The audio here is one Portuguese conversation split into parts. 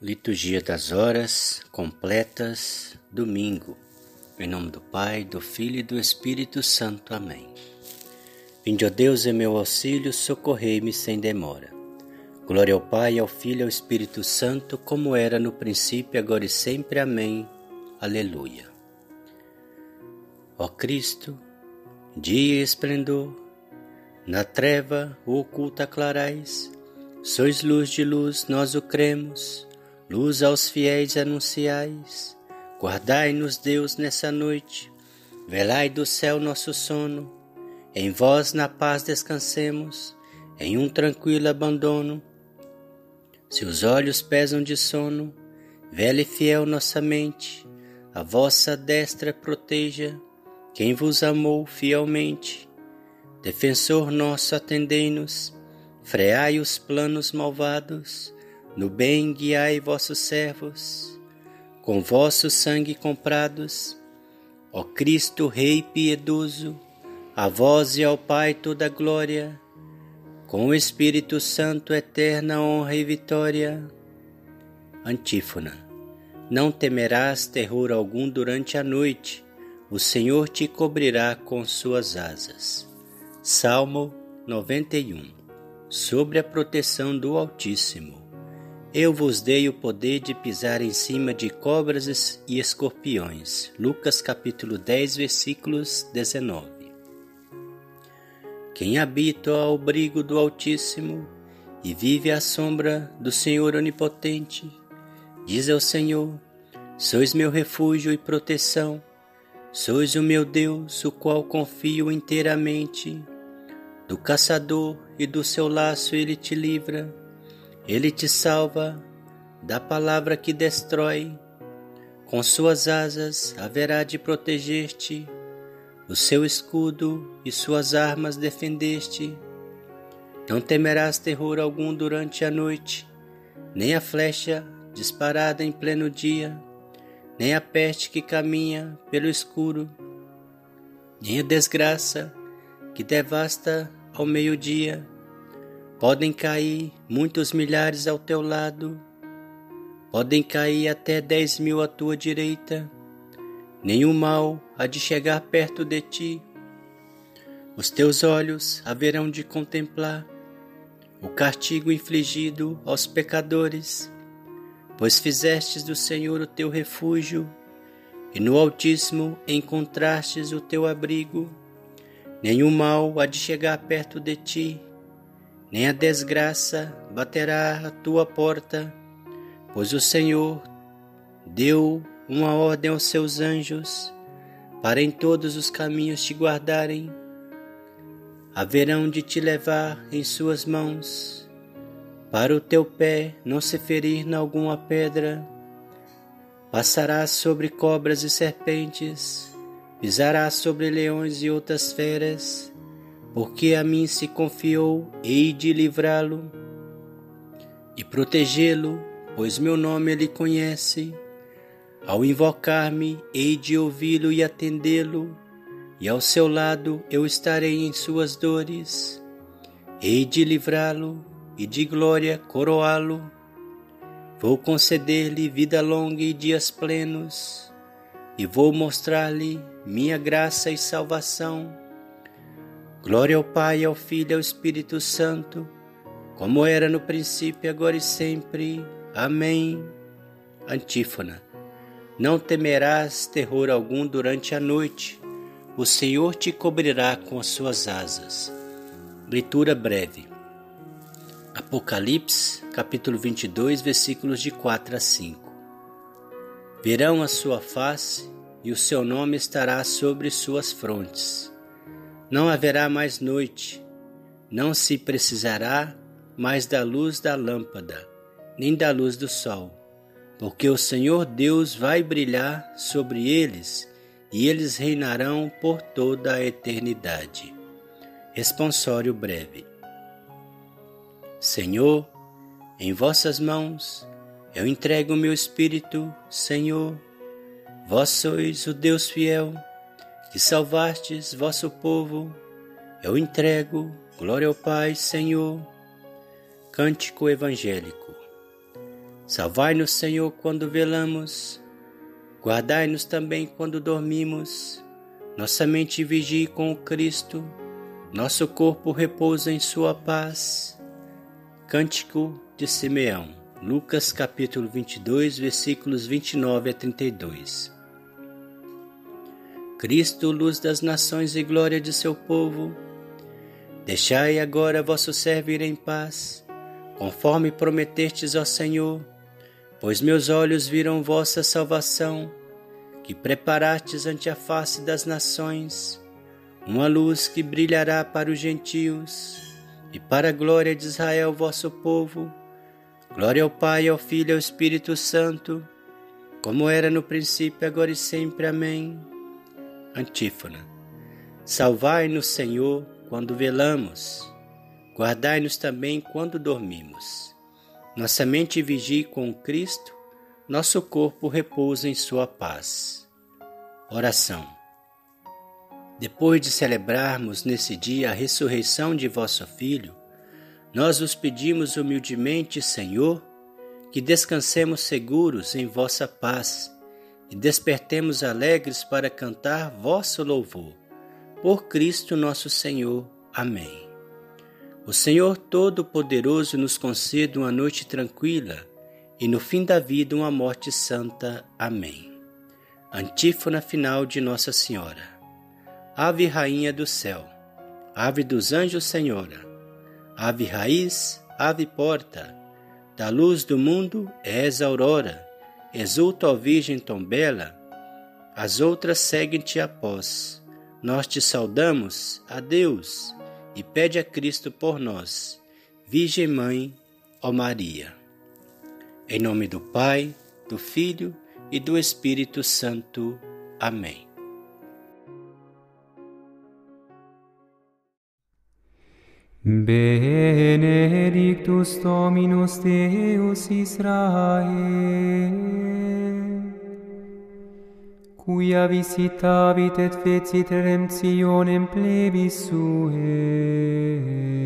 Liturgia das Horas Completas, domingo. Em nome do Pai, do Filho e do Espírito Santo. Amém. Vinde, ó Deus, em meu auxílio, socorrei-me sem demora. Glória ao Pai, ao Filho e ao Espírito Santo, como era no princípio, agora e sempre. Amém. Aleluia. Ó Cristo, dia e esplendor, na treva o oculta clarais, sois luz de luz, nós o cremos Luz aos fiéis anunciais, guardai-nos Deus nessa noite, velai do céu nosso sono, em vós na paz descansemos, em um tranquilo abandono. Se os olhos pesam de sono, velha e fiel nossa mente, a vossa destra proteja, quem vos amou fielmente. Defensor nosso, atendei-nos, freai os planos malvados, no bem guiai vossos servos, com vosso sangue comprados, ó Cristo Rei piedoso, a vós e ao Pai toda glória, com o Espírito Santo eterna honra e vitória. Antífona. Não temerás terror algum durante a noite, o Senhor te cobrirá com suas asas. Salmo 91. Sobre a proteção do Altíssimo. Eu vos dei o poder de pisar em cima de cobras e escorpiões. Lucas capítulo 10, versículos 19. Quem habita ao abrigo do Altíssimo e vive à sombra do Senhor Onipotente, diz ao Senhor: Sois meu refúgio e proteção, sois o meu Deus, o qual confio inteiramente. Do caçador e do seu laço ele te livra ele te salva da palavra que destrói. Com suas asas haverá de proteger-te, o seu escudo e suas armas defendeste. Não temerás terror algum durante a noite, nem a flecha disparada em pleno dia, nem a peste que caminha pelo escuro, nem a desgraça que devasta ao meio-dia Podem cair muitos milhares ao teu lado, podem cair até dez mil à tua direita, nenhum mal há de chegar perto de ti. Os teus olhos haverão de contemplar o castigo infligido aos pecadores, pois fizestes do Senhor o teu refúgio, e no Altíssimo encontrastes o teu abrigo. Nenhum mal há de chegar perto de ti, nem a desgraça baterá à tua porta, pois o Senhor deu uma ordem aos seus anjos para em todos os caminhos te guardarem. Haverão de te levar em suas mãos, para o teu pé não se ferir na alguma pedra. Passarás sobre cobras e serpentes, pisarás sobre leões e outras feras porque a mim se confiou, hei de livrá-lo e protegê-lo, pois meu nome ele conhece. Ao invocar-me, hei de ouvi-lo e atendê-lo, e ao seu lado eu estarei em suas dores. Hei de livrá-lo e de glória coroá-lo. Vou conceder-lhe vida longa e dias plenos, e vou mostrar-lhe minha graça e salvação Glória ao Pai, ao Filho e ao Espírito Santo, como era no princípio, agora e sempre. Amém. Antífona. Não temerás terror algum durante a noite, o Senhor te cobrirá com as suas asas. Leitura breve. Apocalipse, capítulo 22, versículos de 4 a 5. Verão a sua face e o seu nome estará sobre suas frontes não haverá mais noite, não se precisará mais da luz da lâmpada, nem da luz do sol, porque o Senhor Deus vai brilhar sobre eles e eles reinarão por toda a eternidade. Responsório breve. Senhor, em vossas mãos eu entrego o meu espírito, Senhor. Vós sois o Deus fiel que salvastes vosso povo, eu entrego, glória ao Pai, Senhor. Cântico Evangélico. Salvai-nos, Senhor, quando velamos, guardai-nos também quando dormimos. Nossa mente vigie com o Cristo, nosso corpo repousa em Sua paz. Cântico de Simeão, Lucas capítulo 22, versículos 29 a 32. Cristo, luz das nações e glória de seu povo, deixai agora vosso servo ir em paz, conforme prometestes ao Senhor Pois meus olhos viram vossa salvação, que preparastes ante a face das nações, uma luz que brilhará para os gentios e para a glória de Israel, vosso povo. Glória ao Pai, ao Filho e ao Espírito Santo, como era no princípio, agora e sempre. Amém. Antífona. Salvai-nos, Senhor, quando velamos, guardai-nos também quando dormimos. Nossa mente vigie com Cristo, nosso corpo repousa em Sua paz. Oração. Depois de celebrarmos nesse dia a ressurreição de vosso Filho, nós vos pedimos humildemente, Senhor, que descansemos seguros em vossa paz e despertemos alegres para cantar vosso louvor. Por Cristo nosso Senhor. Amém. O Senhor Todo-Poderoso nos conceda uma noite tranquila e no fim da vida uma morte santa. Amém. Antífona final de Nossa Senhora. Ave Rainha do Céu, Ave dos Anjos Senhora, Ave Raiz, Ave Porta, da luz do mundo és a aurora, exulta, ó Virgem tão bela, as outras seguem-te após. Nós te saudamos, a Deus, e pede a Cristo por nós. Virgem Mãe, ó Maria. Em nome do Pai, do Filho e do Espírito Santo. Amém. Benedictus Dominus Deus Israel, cuia visitavit et fecit redemptionem plebis suae,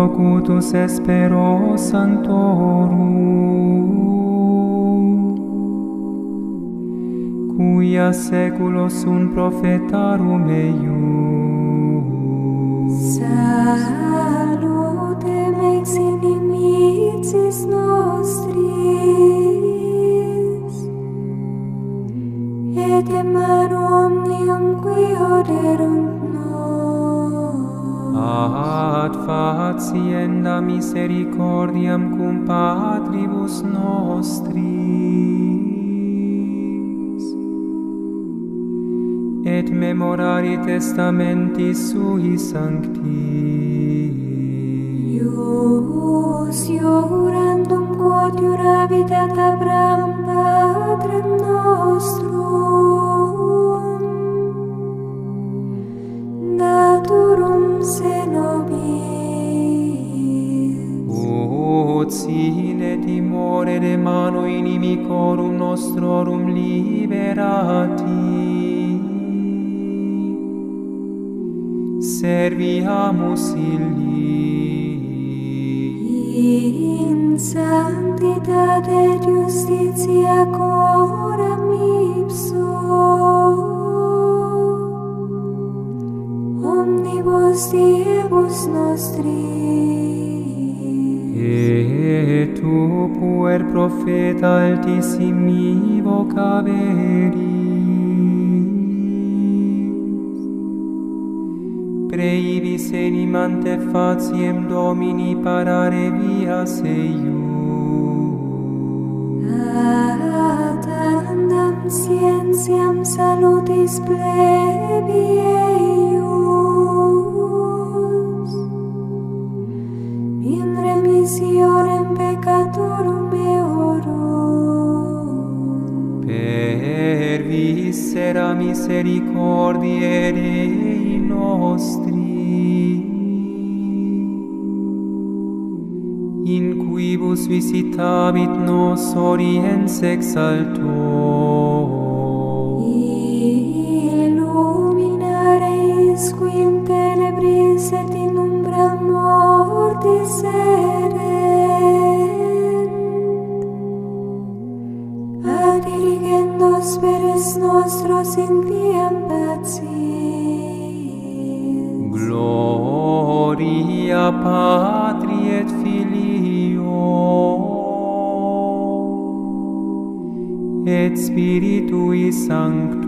locutus espero santorum cuia saeculo sunt profetarum eius. Salutem ex inimicis nostris. Et emanum omnium qui oderum ad facienda misericordiam cum patribus nostris et memorari testamenti sui sancti. Ius iurandum quod iuravit et abra corum nostrorum liberati. Serviamus illi. In sanctitate justitia coram ipso omnibus diebus nostris Et tu puer profeta altissimi vocaveris. Preivis enimante faciem Domini parare via eius. Ad andam scientiam salutis plebis, misericordiae Dei nostri. In quibus visitabit nos oriens ex alto, reis qui in tenebris et in umbra mortis erent. Ad dirigendos Dies nostros in Diem pacis. Gloria Patri et Filio et Spiritui Sancto